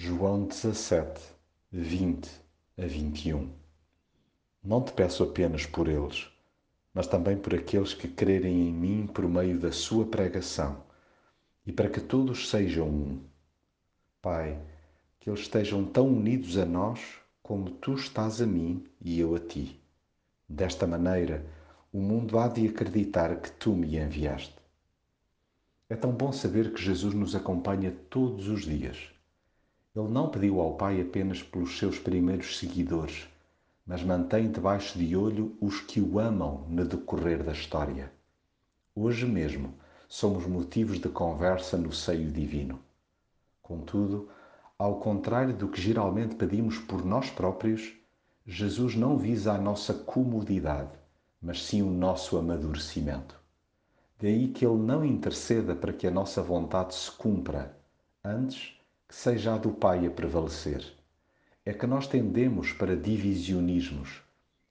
João 17, 20 a 21 Não te peço apenas por eles, mas também por aqueles que crerem em mim por meio da sua pregação, e para que todos sejam um. Pai, que eles estejam tão unidos a nós como tu estás a mim e eu a ti. Desta maneira, o mundo há de acreditar que tu me enviaste. É tão bom saber que Jesus nos acompanha todos os dias ele não pediu ao Pai apenas pelos seus primeiros seguidores, mas mantém debaixo de olho os que o amam no decorrer da história. Hoje mesmo somos motivos de conversa no seio divino. Contudo, ao contrário do que geralmente pedimos por nós próprios, Jesus não visa a nossa comodidade, mas sim o nosso amadurecimento. Daí que ele não interceda para que a nossa vontade se cumpra, antes que seja a do Pai a prevalecer. É que nós tendemos para divisionismos.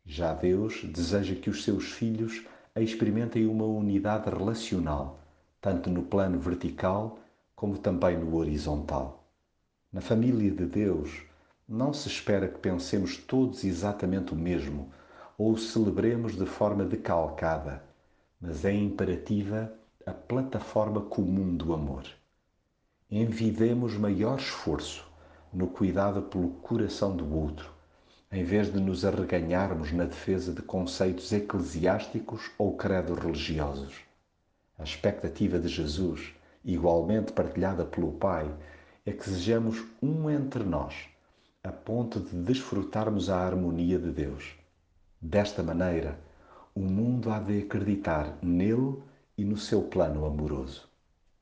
Já Deus deseja que os seus filhos experimentem uma unidade relacional, tanto no plano vertical como também no horizontal. Na família de Deus, não se espera que pensemos todos exatamente o mesmo ou o celebremos de forma decalcada, mas é imperativa a plataforma comum do amor envidemos maior esforço no cuidado pelo coração do outro, em vez de nos arreganharmos na defesa de conceitos eclesiásticos ou credos religiosos. A expectativa de Jesus, igualmente partilhada pelo Pai, é que sejamos um entre nós, a ponto de desfrutarmos a harmonia de Deus. Desta maneira, o mundo há de acreditar nele e no seu plano amoroso.